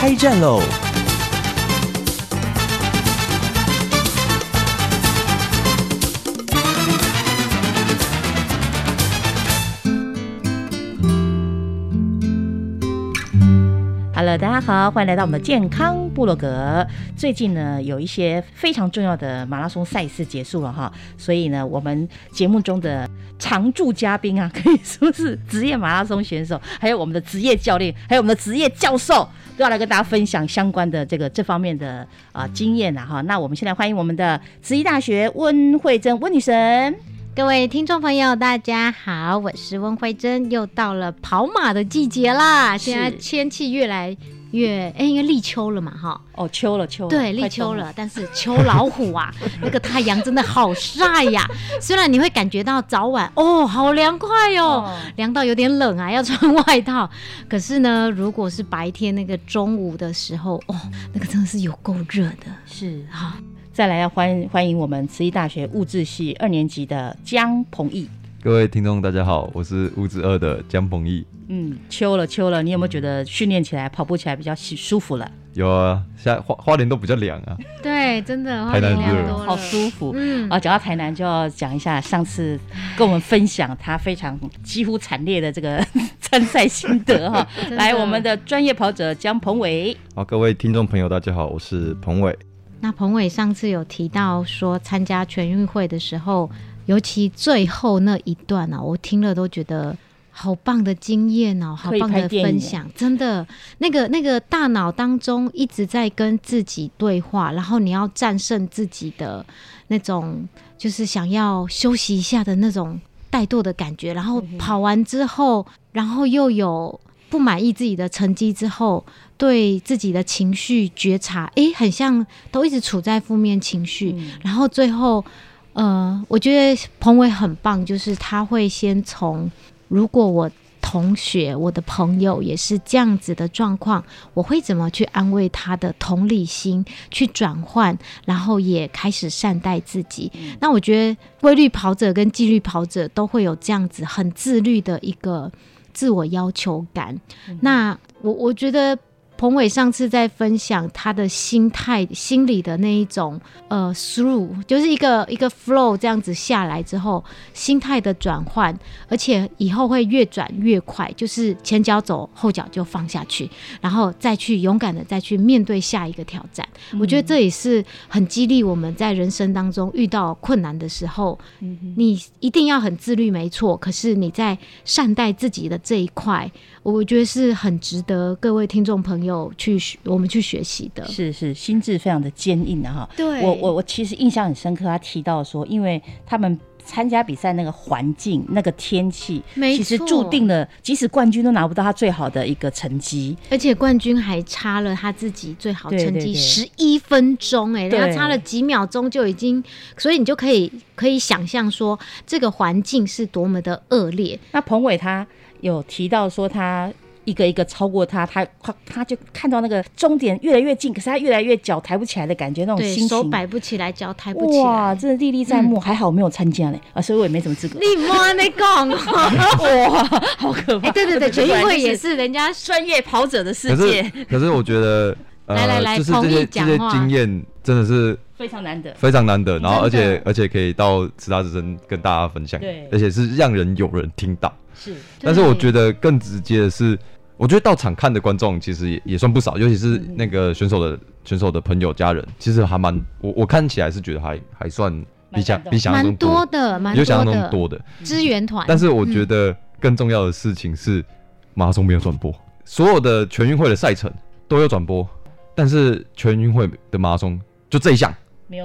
开战喽！Hello，大家好，欢迎来到我们的健康部落格。最近呢，有一些非常重要的马拉松赛事结束了哈，所以呢，我们节目中的常驻嘉宾啊，可以说是职业马拉松选手，还有我们的职业教练，还有我们的职业教授，要来跟大家分享相关的这个这方面的啊、经验呐哈。那我们现在欢迎我们的慈济大学温慧珍温女神。各位听众朋友，大家好，我是温慧珍，又到了跑马的季节啦。现在天气越来越，哎，因为立秋了嘛，哈，哦，秋了秋了，对，立秋了，但是秋老虎啊，那个太阳真的好晒呀。虽然你会感觉到早晚哦，好凉快哦，哦凉到有点冷啊，要穿外套。可是呢，如果是白天那个中午的时候，哦，那个真的是有够热的是哈。再来要欢欢迎我们慈济大学物质系二年级的江鹏毅。各位听众，大家好，我是五子二的江鹏毅。嗯，秋了秋了，你有没有觉得训练起来、跑步起来比较舒舒服了？有啊，现在花花莲都比较凉啊，对，真的，台南热花莲凉多了好舒服。嗯啊，讲到台南，就要讲一下上次跟我们分享他非常几乎惨烈的这个 参赛心得哈。来，我们的专业跑者江鹏伟，好，各位听众朋友，大家好，我是彭伟。那彭伟上次有提到说，参加全运会的时候，尤其最后那一段啊，我听了都觉得好棒的经验哦，好棒的分享，真的，那个那个大脑当中一直在跟自己对话，然后你要战胜自己的那种，就是想要休息一下的那种怠惰的感觉，然后跑完之后，然后又有不满意自己的成绩之后，对自己的情绪觉察，诶，很像都一直处在负面情绪，嗯。然后最后，呃，我觉得彭伟很棒，就是他会先从如果我同学、我的朋友也是这样子的状况，我会怎么去安慰他的同理心，去转换，然后也开始善待自己。那我觉得规律跑者跟纪律跑者都会有这样子很自律的一个自我要求感。那我我觉得彭伟上次在分享他的心态、心理的那一种呃 through，就是一个一个 flow 这样子下来之后，心态的转换，而且以后会越转越快，就是前脚走，后脚就放下去，然后再去勇敢的再去面对下一个挑战。我觉得这也是很激励我们在人生当中遇到困难的时候，你一定要很自律，没错。可是你在善待自己的这一块，我觉得是很值得各位听众朋友去学我们去学习的。是是心智非常的坚硬的哈。对我我我其实印象很深刻，他提到说，因为他们。参加比赛那个环境、那个天气，其实注定了，即使冠军都拿不到他最好的一个成绩。而且冠军还差了他自己最好成绩十一分钟，哎，人对家差了几秒钟就已经，所以你就可以可以想象说这个环境是多么的恶劣。那彭伟他有提到说，他一个一个超过他，他他他就看到那个终点越来越近，可是他越来越脚抬不起来的感觉，那种心情，手摆不起来，脚抬不起哇，真的历历在目。还好我没有参加嘞，啊，所以我也没什么资格。你妈那讲，哇，好可怕！哎，对对对，全运会也是是人家专业跑者的世可界，是可是我觉得，呃，来来来就是这些这些经验真的是非常难得。非常难得，然后而且而且可以到其他之声跟大家分享对，而且是让人有人听到。是，但是我觉得更直接的是，我觉得到场看的观众其实也也算不少，尤其是那个选手的选手的朋友家人，其实还蛮我我看起来是觉得还还算比想比想象中蛮多的，蛮比想象中多的。支援团。但是我觉得更重要的事情是，马拉松没有转播，所有的全运会的赛程都有转播，但是全运会的马拉松就这一项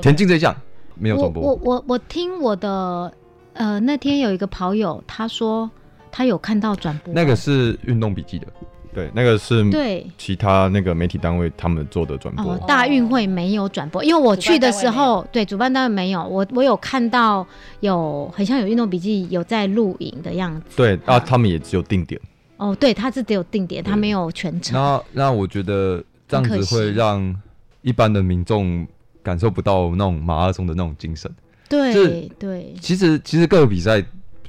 田径这一项没有我转播。我我我听我的呃那天有一个跑友他说他有看到转播，那个是运动笔记的，对，那个是对。其他那个媒体单位他们做的转播。哦，大运会没有转播，因为我去的时候，对主办单位没有，我我有看到有很像有运动笔记有在录影的样子。对啊，啊他们也只有定点。哦，对，他是只有定点，他没有全程。那那我觉得这样子会让一般的民众感受不到那种马拉松的那种精神。对对，其实其实各个比赛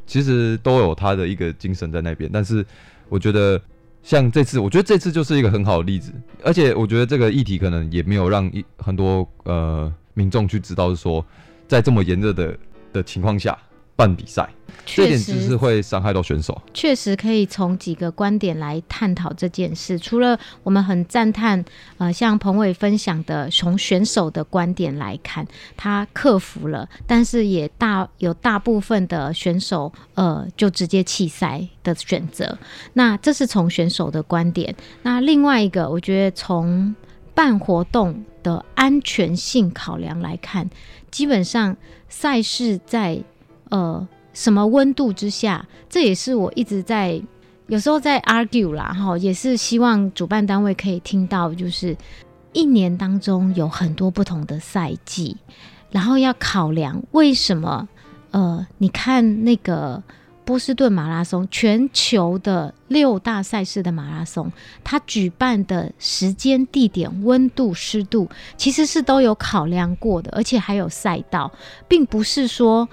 其实都有他的一个精神在那边，但是我觉得像这次，我觉得这次就是一个很好的例子，而且我觉得这个议题可能也没有让一很多呃民众去知道，说在这么炎热的的情况下办比赛，这点就是实会伤害到选手。确实可以从几个观点来探讨这件事。除了我们很赞叹，呃，像彭伟分享的，从选手的观点来看，他克服了，但是也大有大部分的选手，呃，就直接弃赛的选择。那这是从选手的观点。那另外一个，我觉得从办活动的安全性考量来看，基本上赛事在呃什么温度之下，这也是我一直在有时候在 argue 啦，哈，也是希望主办单位可以听到，就是一年当中有很多不同的赛季，然后要考量为什么呃，你看那个。波士顿马拉松，全球的六大赛事的马拉松，它举办的时间、地点、温度、湿度，其实是都有考量过的，而且还有赛道，并不是说，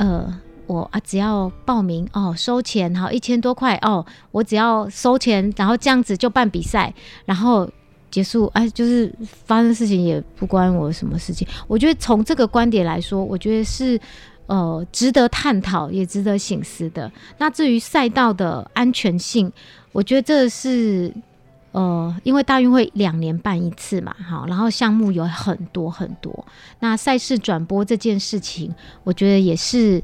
呃，我啊只要报名哦，收钱好一千多块哦，我只要收钱，然后这样子就办比赛，然后结束，哎，就是发生事情也不关我什么事情。我觉得从这个观点来说，我觉得是。呃，值得探讨，也值得醒思的。那至于赛道的安全性，我觉得这是呃，因为大运会两年办一次嘛，好，然后项目有很多很多。那赛事转播这件事情，我觉得也是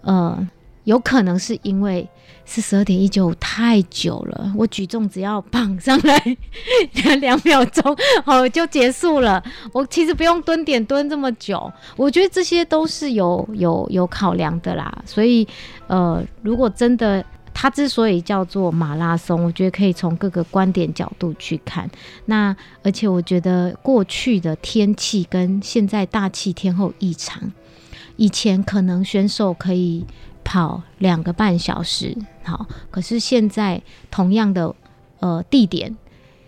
呃，有可能是因为是十二点一九太久了，我举重只要绑上来两秒钟，好就结束了。我其实不用蹲点蹲这么久，我觉得这些都是有有有考量的啦。所以呃，如果真的它之所以叫做马拉松，我觉得可以从各个观点角度去看。那而且我觉得过去的天气跟现在大气天候异常，以前可能选手可以跑两个半小时，好，可是现在同样的呃地点，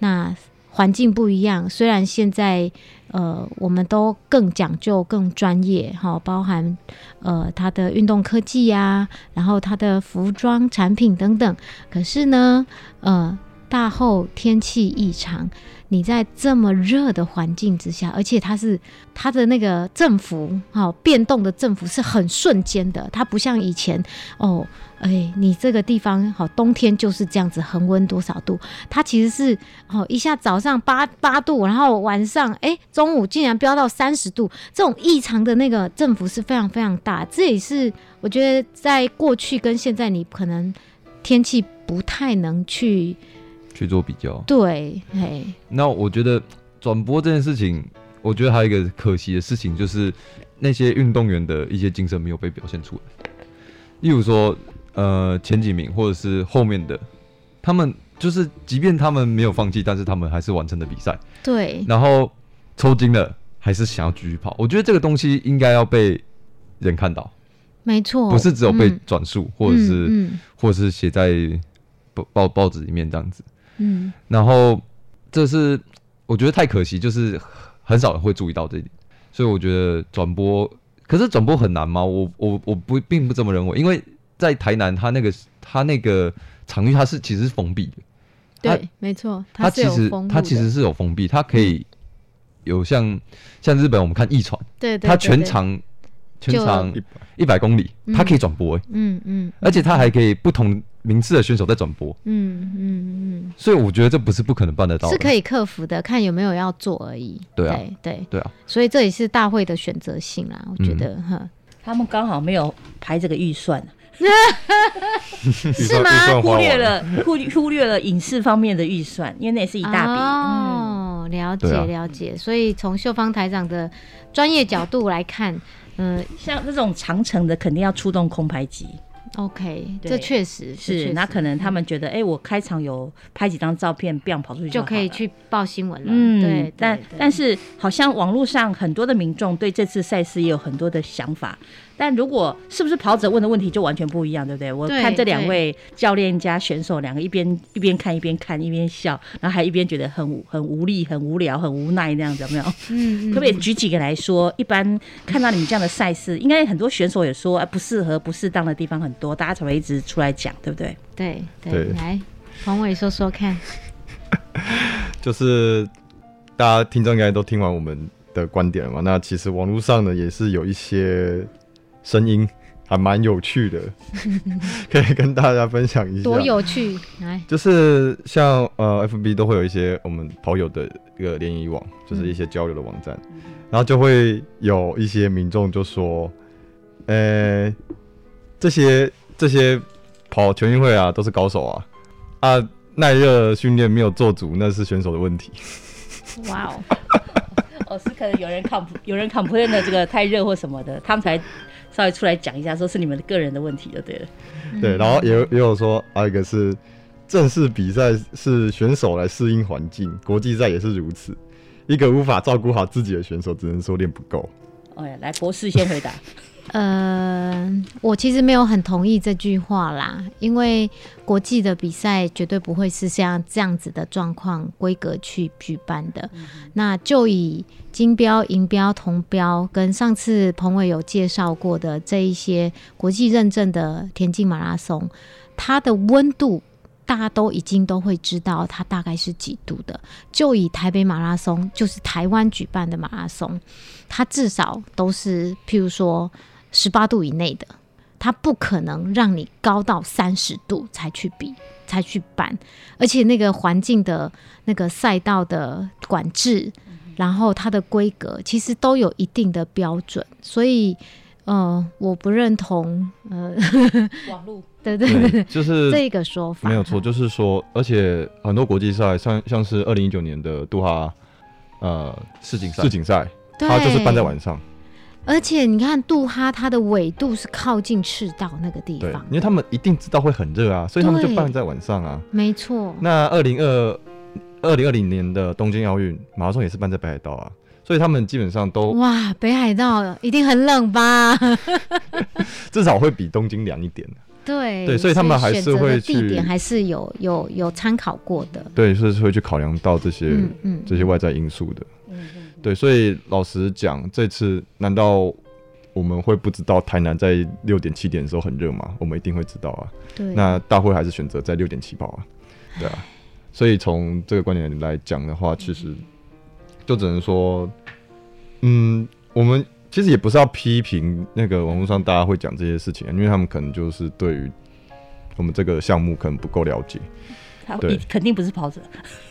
那环境不一样。虽然现在呃我们都更讲究、更专业，哈，包含呃它的运动科技呀、然后它的服装产品等等，可是呢，呃，大后天气异常。你在这么热的环境之下，而且它是它的那个振幅，好、变动的振幅是很瞬间的，它不像以前哦，哎，你这个地方好，冬天就是这样子，恒温多少度？它其实是哦，一下早上八八度，然后晚上哎中午竟然飙到三十度，这种异常的那个振幅是非常非常大，这也是我觉得在过去跟现在，你可能天气不太能去去做比较，对，哎，那我觉得转播这件事情，我觉得还有一个可惜的事情，就是那些运动员的一些精神没有被表现出来。例如说，呃，前几名或者是后面的，他们就是，即便他们没有放弃，但是他们还是完成了比赛，对，然后抽筋了，还是想要继续跑。我觉得这个东西应该要被人看到，没错，不是只有被嗯。转述，或者是、嗯或者是写在报报报纸里面这样子。嗯。然后这是我觉得太可惜，就是很少人会注意到这一点，所以我觉得转播，可是转播很难吗？我我我不并不这么认为，因为在台南，它那个它那个场域它是其实是封闭的，对，没错，它其实是有封路的。它其实是有封闭，它可以有像像日本我们看一传，对对，它全长全就长100一百公里，它可以嗯转播、欸，嗯嗯，而且它还可以不同名次的选手在转播，嗯嗯嗯。所以我觉得这不是不可能办得嗯，到的，是可以克服的，看有没有要做而已。对啊。对对，啊，所以这也是大会的选择性啦，我觉嗯。得哈。他们刚好没有排这个，预算 是吗？忽略了忽忽略了影视方面的预算，因为那也是一大笔。嗯，哦，了解了解。所以从秀芳台长的专业角度来看，嗯，像这种长城的肯定要出动空拍机。OK，对这确实是，那可能他们觉得，哎、我开场有拍几张照片，不想跑出去就可以去报新闻了。嗯，对，但但是好像网络上很多的民众对这次赛事也有很多的想法，但如果是不是跑者问的问题就完全不一样，对不对？我看这两位教练加选手两个一边一边看一边看一边笑，然后还一边觉得很无很无力、很无聊、很无奈那样子，有没有？嗯，嗯可不可以举几个来说？一般看到你们这样的赛事，应该很多选手也说，啊，不适合、不适当的地方很多，大家才会一直出来讲，对不对？对对，对来，黄伟说说看。就是大家听众应该都听完我们的观点了嘛？那其实网络上呢也是有一些声音，还蛮有趣的，可以跟大家分享一下。多有趣！来，就是像呃，FB 都会有一些我们跑友的一个联谊网，就是一些交流的网站，然后就会有一些民众就说，呃，这些这些跑全运会啊都是高手啊，啊耐热训练没有做足，那是选手的问题。哇哦，哦，是可能有人 comp 有人 complain 的这个太热或什么的，他们才稍微出来讲一下，说是你们个人的问题就对了。对，然后也有也有说，还有一个是正式比赛是选手来适应环境，国际赛也是如此。一个无法照顾好自己的选手，只能说练不够。哎，来，博士先回答。呃，我其实没有很同意这句话啦，因为国际的比赛绝对不会是像这样子的状况规格去举办的。那就以金标、银标、铜标跟上次彭伟有介绍过的这一些国际认证的田径马拉松，它的温度。大家都已经都会知道它大概是几度的。就以台北马拉松，就是台湾举办的马拉松，它至少都是譬如说十八度以内的，它不可能让你高到三十度才去比才去办，而且那个环境的那个赛道的管制，然后它的规格其实都有一定的标准，所以呃，我不认同呃，网络对对就是这个说法没有错，就是说，而且很多国际赛，像像是二零一九年的杜哈呃世锦赛世锦赛，对它就是办在晚上，而且你看杜哈，它的纬度是靠近赤道那个地对方，，因为他们一定知道会很热啊，所以他们就办在晚上啊。没错，那二零二二零二零年的东京奥运马拉松也是办在北海道啊，所以他们基本上都哇，北海道一定很冷吧？至少会比东京凉一点。对对所以他们还是会去地点还是有有有参考过的。对，是会去考量到这些、嗯嗯，这些外在因素的。嗯对，所以老实讲，这次难道我们会不知道台南在六点七点的时候很热吗？我们一定会知道啊。对，那大会还是选择在六点起跑啊，对啊。所以从这个观点来讲的话，其实就只能说，嗯，我们其实也不是要批评那个网络上大家会讲这些事情啊，因为他们可能就是对于我们这个项目可能不够了解，他对肯定不是跑者，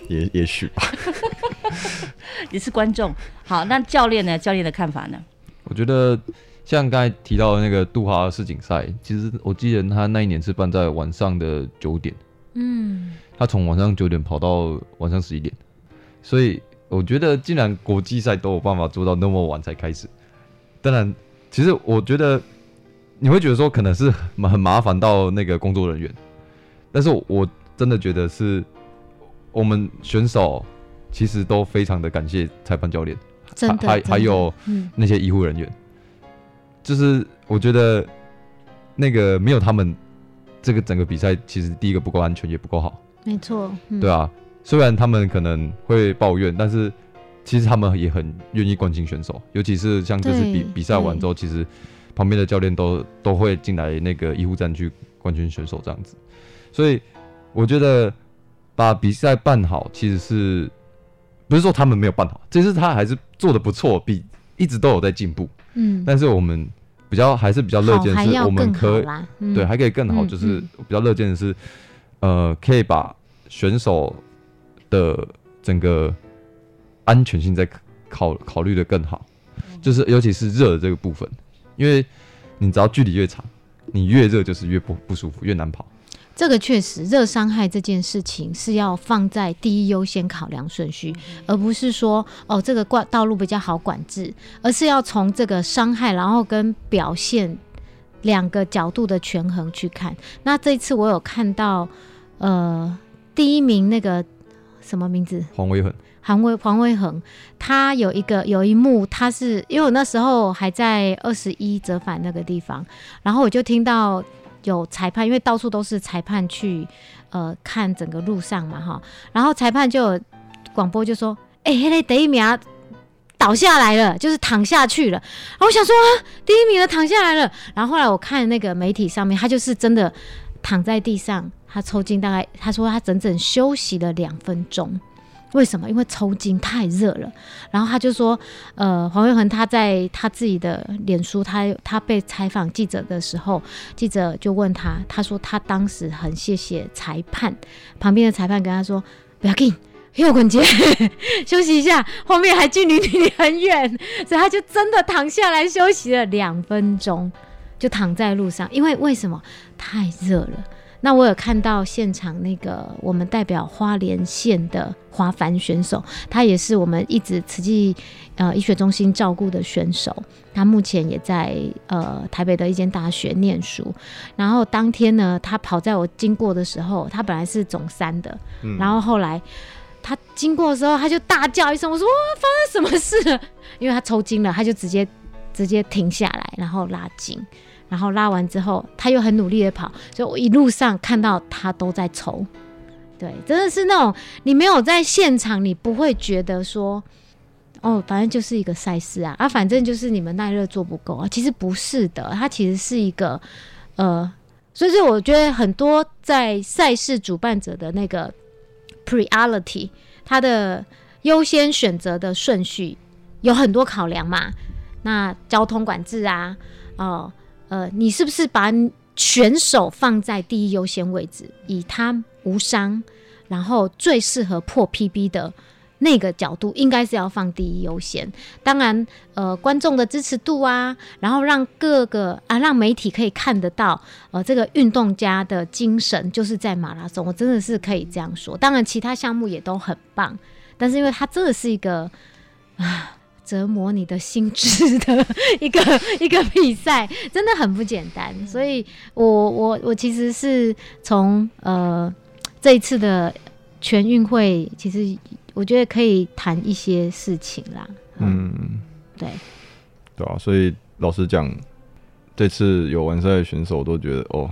也也许吧。也是观众。好，那教练呢？教练的看法呢？我觉得像刚才提到的那个杜哈世锦赛，其实我记得他那一年是办在晚上的九点，嗯，他从晚上九点跑到晚上十一点，所以我觉得既然国际赛都有办法做到那么晚才开始，当然，其实我觉得你会觉得说可能是很很麻烦到那个工作人员，但是我我真的觉得是我们选手其实都非常的感谢裁判教练，真的，还还有嗯，那些医护人员，就是我觉得那个没有他们，这个整个比赛其实第一个不够安全，也不够好，没错，嗯。对，啊。虽然他们可能会抱怨，但是其实他们也很愿意关心选手，尤其是像这次比比赛完之后，其实旁边的教练都都会进来那个医护站去关心选手这样子。所以我觉得把比赛办好，其实是不是说他们没有办好，这是他还是做的不错，比一直都有在进步。嗯，但是我们比较还是比较乐见是，好还要我们可以，嗯。对还可以更好，嗯就是嗯。比较乐见的是，呃，可以把选手的整个安全性再考考虑的更好，就是尤其是热的这个部分，因为你只要距离越长，你越热就是越不不舒服，越难跑。这个确实热伤害这件事情是要放在第一优先考量顺序，而不是说哦这个管道路比较好管制，而是要从这个伤害，然后跟表现两个角度的权衡去看。那这次我有看到，呃，第一名那个什么名字？黄威恒，韩威黄威恒，他有一个有一幕，他是因为我那时候还在二十一折返那个地方，然后我就听到有裁判，因为到处都是裁判去呃看整个路上嘛哈，然后裁判就广播就说：“哎、欸，那第一名倒下来了，就是躺下去了。”然后我想说啊，第一名的躺下来了。然后后来我看那个媒体上面，他就是真的躺在地上，他抽筋，大概他说他整整休息了两分钟。为什么？因为抽筋太热了。然后他就说，呃，黄伟恒他在他自己的脸书，他他被采访记者的时候，记者就问他，他说他当时很谢谢裁判，旁边的裁判跟他说，不要紧。右滚节 休息一下，后面还距离你很远，所以他就真的躺下来休息了两分钟，就躺在路上。因为为什么？太热了。那我有看到现场那个我们代表花莲县的华帆选手，他也是我们一直慈济呃医学中心照顾的选手，他目前也在呃台北的一间大学念书。然后当天呢，他跑在我经过的时候，他本来是总三的，嗯然后后来他经过的时候，他就大叫一声，我说哇，发生什么事了？因为他抽筋了，他就直接直接停下来，然后拉筋。然后拉完之后，他又很努力的跑，所以我一路上看到他都在抽。对，真的是那种你没有在现场，你不会觉得说，哦，反正就是一个赛事啊，啊，反正就是你们耐热做不够啊。其实不是的，它其实是一个呃，所以说我觉得很多在赛事主办者的那个 priority，它的优先选择的顺序有很多考量嘛。那交通管制啊，哦、呃你是不是把选手放在第一优先位置，以他无伤，然后最适合破 PB 的那个角度，应该是要放第一优先。当然，呃，观众的支持度啊，然后让各个啊，让媒体可以看得到，呃，这个运动家的精神就是在马拉松，我真的是可以这样说。当然，其他项目也都很棒，但是因为它真的是一个啊。折磨你的心智的一个 一个比赛，真的很不简单。所以我我我其实是从呃这一次的全运会，其实我觉得可以谈一些事情啦。嗯，嗯，对，对啊，所以老实讲，这次有完赛的选手都觉得哦，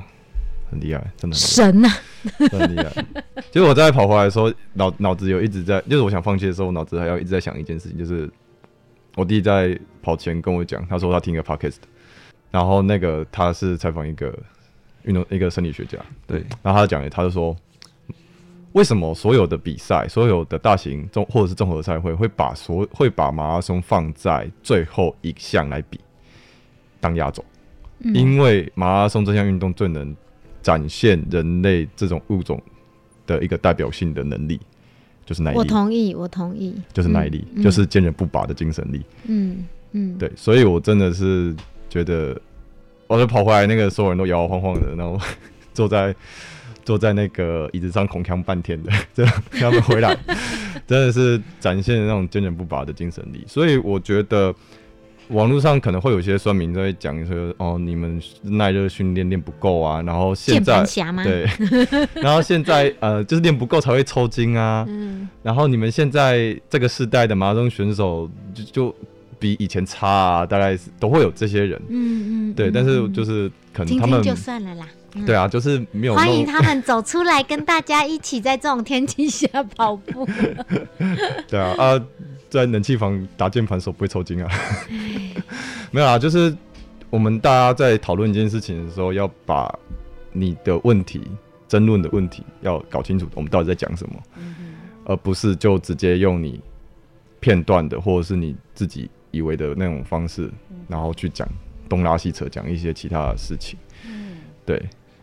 很厉害，真的神呐、真的很厉害。其实我在跑回来的时候，脑脑子有一直在，就是我想放弃的时候，脑子还要一直在想一件事情，就是我弟在跑前跟我讲，他说他听个 podcast，然后那个他是采访一个运动一个生理学家，对，然后他讲，他就说，为什么所有的比赛，所有的大型综或者是综合赛会会把所会把马拉松放在最后一项来比当压轴？嗯。因为马拉松这项运动最能展现人类这种物种的一个代表性的能力，就是耐力我，同意，我同意，就是耐力，嗯就是坚韧不拔的精神力。嗯嗯，对，所以我真的是觉得，我就跑回来，那个所有人都摇摇晃晃的，然后 坐在坐在那个椅子上恐腔半天的，这样他们回来，真的是展现那种坚韧不拔的精神力。所以我觉得。网络上可能会有一些酸民在讲说，哦，你们耐热训练练不够啊，然后现在对，然后现在呃，就是练不够才会抽筋啊，嗯然后你们现在这个世代的马拉松选手就就比以前差啊，大概是都会有这些人，嗯嗯，对，嗯但是嗯就是可能他们就算了啦。嗯对啊，就是没有欢迎他们走出来，跟大家一起在这种天气下跑步。对啊啊，在冷气房打键盘手不会抽筋啊，没有啊，就是我们大家在讨论一件事情的时候，要把你的问题、争论的问题要搞清楚，我们到底在讲什么，而不是就直接用你片段的或者是你自己以为的那种方式，然后去讲东拉西扯，讲一些其他的事情。对，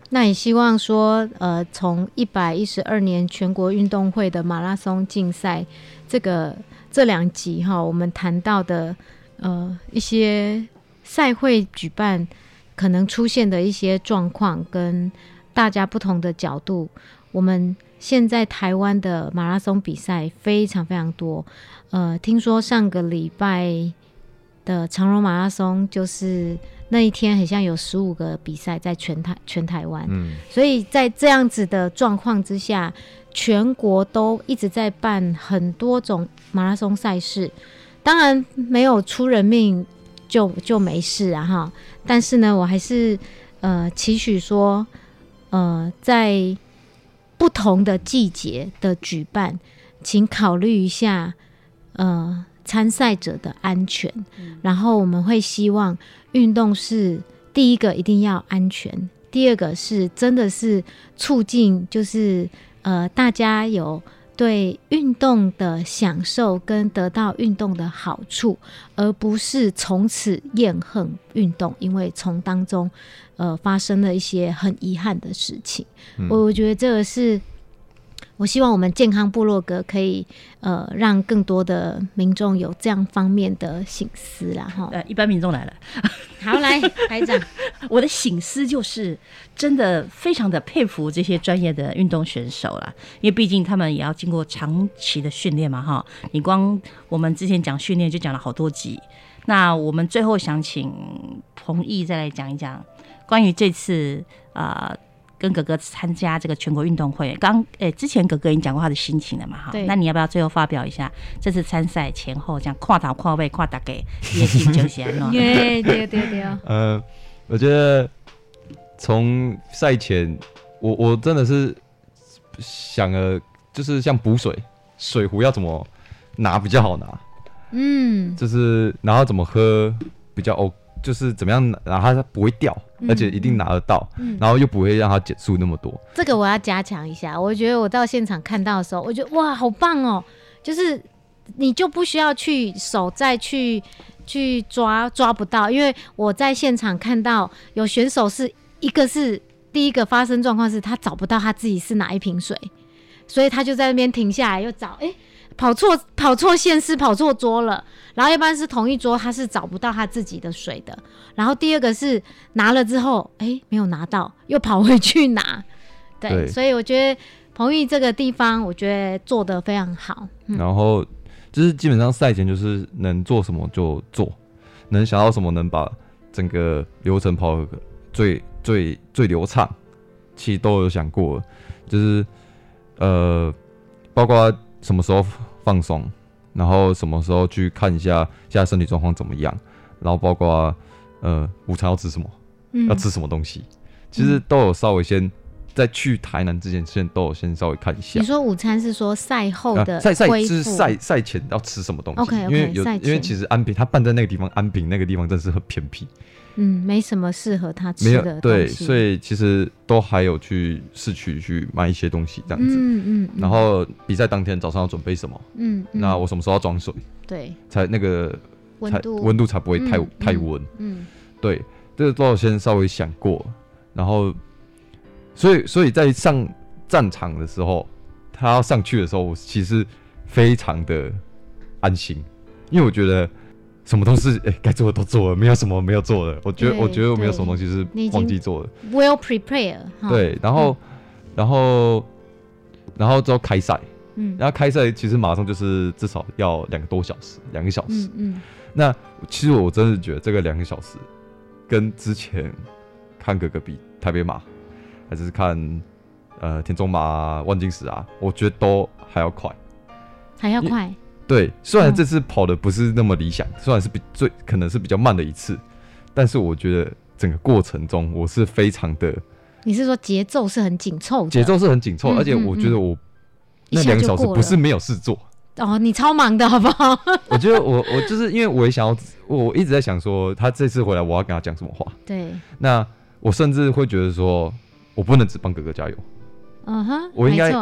那你希望说，呃，从一百一十二年全国运动会的马拉松竞赛这个这两集哈，我们谈到的呃一些赛会举办可能出现的一些状况，跟大家不同的角度，我们现在台湾的马拉松比赛非常非常多，呃，听说上个礼拜的长荣马拉松，就是那一天很像有十五个比赛在全台全台湾，嗯，所以在这样子的状况之下，全国都一直在办很多种马拉松赛事。当然没有出人命就就没事啊哈，但是呢，我还是呃期许说，呃，在不同的季节的举办，请考虑一下呃参赛者的安全，然后我们会希望运动是第一个一定要安全，第二个是真的是促进，就是呃大家有对运动的享受跟得到运动的好处，而不是从此厌恨运动，因为从当中呃发生了一些很遗憾的事情。我我觉得这个是。我希望我们健康部落格可以呃让更多的民众有这样方面的醒思啦哈。呃，一般民众来了，好来台长，我的醒思就是真的非常的佩服这些专业的运动选手啦，因为毕竟他们也要经过长期的训练嘛哈。你光我们之前讲训练就讲了好多集，那我们最后想请彭毅再来讲一讲关于这次啊。跟哥哥参加这个全国运动会，刚诶之前哥哥已经讲过他的心情了嘛哈，对。那你要不要最后发表一下这次参赛前后这样跨岛跨位跨大给业绩就先了。对对对对，呃，我觉得从赛前，我我真的是想了，就是像补水，水壶要怎么拿比较好拿，嗯，就是然后怎么喝比较 O，就是怎么样拿，然后它不会掉，而且一定拿得到，嗯然后又不会让它减速那么多。这个我要加强一下。我觉得我到现场看到的时候，我觉得哇，好棒哦！就是你就不需要去手再去去抓抓不到，因为我在现场看到有选手是一个是第一个发生状况是他找不到他自己是哪一瓶水，所以他就在那边停下来又找，诶，跑错跑错线是跑错桌了，然后一般是同一桌他是找不到他自己的水的，然后第二个是拿了之后，哎，没有拿到，又跑回去拿，对，对。所以我觉得彭玉这个地方，我觉得做的非常好，嗯。然后就是基本上赛前就是能做什么就做，能想到什么能把整个流程跑得最最最流畅，其实都有想过，就是呃，包括什么时候放松，然后什么时候去看一下现在身体状况怎么样，然后包括呃午餐要吃什么，嗯。要吃什么东西，其实都有稍微先在去台南之前，先都有先稍微看一下。你。说午餐是说赛后的啊赛赛恢就是复赛赛前要吃什么东西因为有因为其实安平他办在那个地方，安平那个地方真是很偏僻，嗯，没什么适合他没吃的有对，所以其实都还有去市区去买一些东西这样子。嗯嗯，嗯然后比赛当天早上要准备什么？嗯，嗯。那我什么时候要装水，对才那个才温度。温度才不会太、太温？嗯。对，这个都要先稍微想过，然后，所以所以在上战场的时候，他要上去的时候，我其实非常的安心，因为我觉得什么东西哎该、做的都做了，没有什么没有做的。我觉得我觉得我没有什么东西是忘记做的。，well prepare，哈，对，然后、然后然后之后开赛，嗯然后开赛其实马上就是至少要两个多小时，两个小时。嗯嗯那其实我真的觉得这个两个小时，跟之前看哥哥比台北马，还是看呃田中马、啊、万金石啊，我觉得都还要快。还要快，对，虽然嗯这次跑的不是那么理想，虽然是比最可能是比较慢的一次，但是我觉得整个过程中我是非常的你是说节奏是很紧凑？节奏是很紧凑，嗯而且我觉得我那两个小时不是没有事做。哦，你超忙的好不好？我觉得我我就是因为我也想要，我我一直在想说，他这次回来我要跟他讲什么话。对，那我甚至会觉得说，我不能只帮哥哥加油，嗯哼，我应该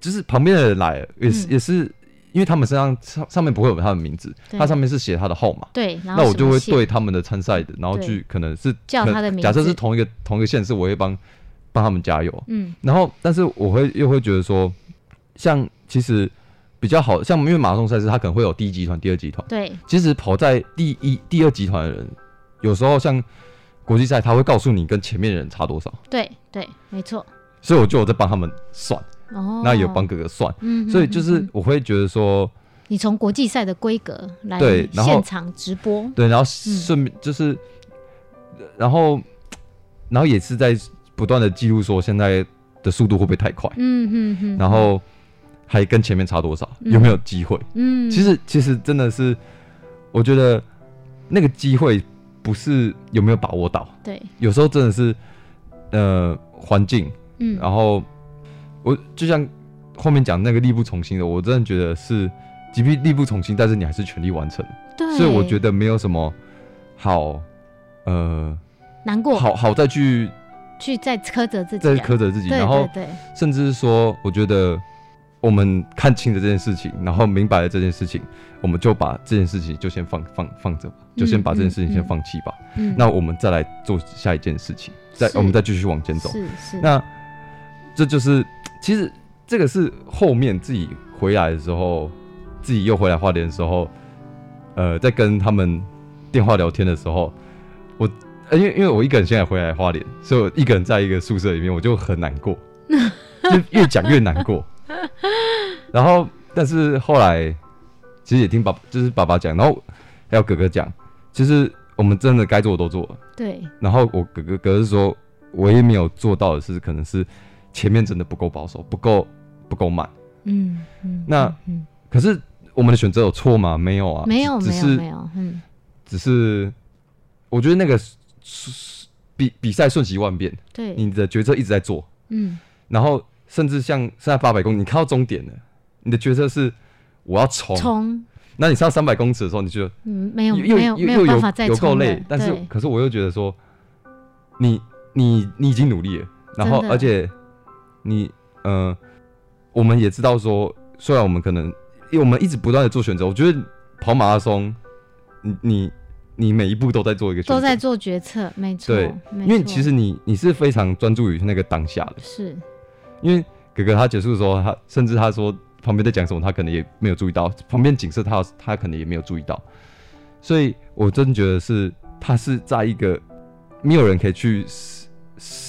就是旁边的人来也是、嗯也是，因为他们身上上上面不会有他的名字，对。它上面是写他的号码，对，那我就会对他们的参赛的，然后去可能是叫他的名假设是同一个同一个县市，我会帮帮他们加油。嗯。然后，但是我会又会觉得说，像其实比较好像因为马拉松赛事，它可能会有第一集团、第二集团。对，其实跑在第一、第二集团的人，有时候像国际赛，他会告诉你跟前面的人差多少，对对，没错。所以我就有在帮他们算，哦，那有帮哥哥算，嗯哼，所以就是嗯我会觉得说，你从国际赛的规格来对然后现场直播，对，然后顺便就是，然后然后也是在不断的记录说现在的速度会不会太快，嗯嗯嗯，然后还跟前面差多少，嗯。有没有机会？嗯，其实其实真的是，我觉得那个机会不是有没有把握到，对，有时候真的是呃环境，嗯，然后我就像后面讲那个力不从心的，我真的觉得是，即便力不从心，但是你还是全力完成，对，所以我觉得没有什么好呃难过，好好再去去再苛责自己再啊，苛责自己，对然后甚至是说，我觉得我们看清了这件事情，然后明白了这件事情，我们就把这件事情就先放放放着吧，就先把这件事情先放弃吧。嗯，那我们再来做下一件事情，再我们再继续往前走。是是，那这就是其实这个是后面自己回来的时候，自己又回来花莲的时候，呃，在跟他们电话聊天的时候，我呃因为因为我一个人现在回来花莲，所以我一个人在一个宿舍里面，我就很难过，就越讲越难过。然后，但是后来其实也听爸就是爸爸讲，然后还有哥哥讲，其实我们真的该做的都做了。对，然后我哥哥哥是说，唯一没有做到的是，可能是前面真的不够保守，不够不够慢。嗯嗯，那嗯可是我们的选择有错吗？没有啊，没有只是没有嗯，只是我觉得那个比比赛瞬息万变，对，你的决策一直在做，嗯。然后甚至像现在八百公里，你看到终点了，你的决策是我要冲，冲，那你上三百公尺的时候，你就嗯，没有又没有又又没办法再有够累，但是可是我又觉得说，你你你已经努力了，然后而且你呃，我们也知道说，虽然我们可能因为我们一直不断的做选择，我觉得跑马拉松，你你你每一步都在做一个选择，都在做决策，没错，对，因为其实你你是非常专注于那个当下的，是。因为哥哥他结束的时候，他甚至他说旁边在讲什么，他可能也没有注意到，旁边景色他他可能也没有注意到，所以我真觉得是他是在一个没有人可以去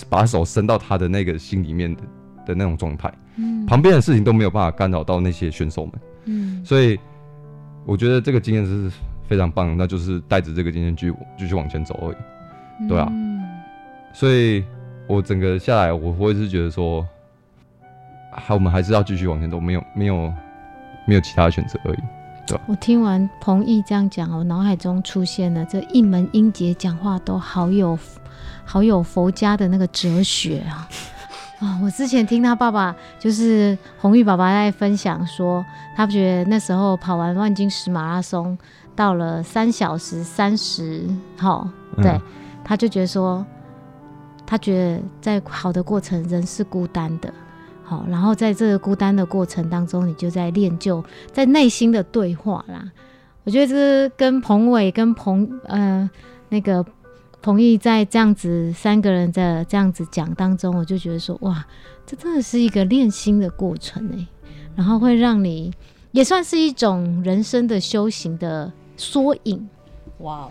把手伸到他的那个心里面的的那种状态，嗯。旁边的事情都没有办法干扰到那些选手们，嗯。所以我觉得这个经验是非常棒，那就是带着这个经验继续继续往前走而已。对啊。嗯。所以我整个下来，我会是觉得说，还我们还是要继续往前走，没有没有没有其他的选择而已。对我听完彭毅这样讲，我脑海中出现了这一门英杰讲话都好有好有佛家的那个哲学啊啊！我之前听他爸爸，就是红玉爸爸在分享说，他觉得那时候跑完万金石马拉松，到了三小时三十，好，嗯对，他就觉得说，他觉得在跑的过程人是孤单的。好，然后在这个孤单的过程当中，你就在练就在内心的对话啦。我觉得这跟彭伟跟彭呃那个同意在这样子三个人的这样子讲当中，我就觉得说哇，这真的是一个练心的过程哎，然后会让你也算是一种人生的修行的缩影。哇，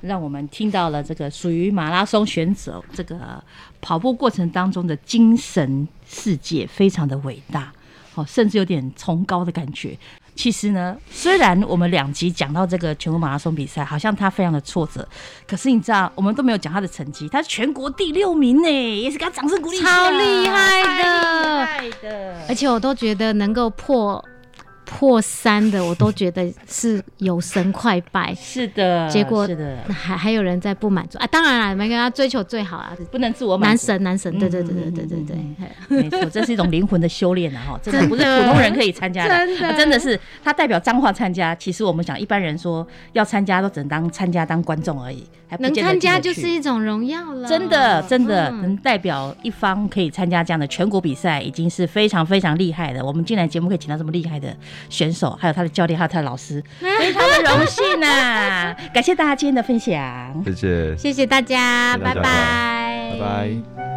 让我们听到了这个属于马拉松选手这个跑步过程当中的精神世界，非常的伟大，哦，甚至有点崇高的感觉。其实呢，虽然我们两集讲到这个全国马拉松比赛，好像他非常的挫折，可是你知道，我们都没有讲他的成绩，他是全国第六名呢，也是给他掌声鼓励，超厉害的。厉害的，而且我都觉得能够破破三的，我都觉得是有神快拜。是的，结果是的，那还还有人在不满足啊！当然了，每个人要追求最好啊，不能自我满男。神男神，对对嗯对对嗯对对对没错，这是一种灵魂的修炼啊！哈，真的不是普通人可以参加的，真的啊真的是他代表彰化参加。其实我们想，一般人说要参加，都只能当参加当观众而已，能参加就是一种荣耀了。真的，真的嗯能代表一方可以参加这样的全国比赛，已经是非常非常厉害的。我们进来节目可以请到这么厉害的选手，还有他的教练，还有他的老师，非常的荣幸啊！感谢大家今天的分享。谢谢。谢谢大家，拜拜，拜拜。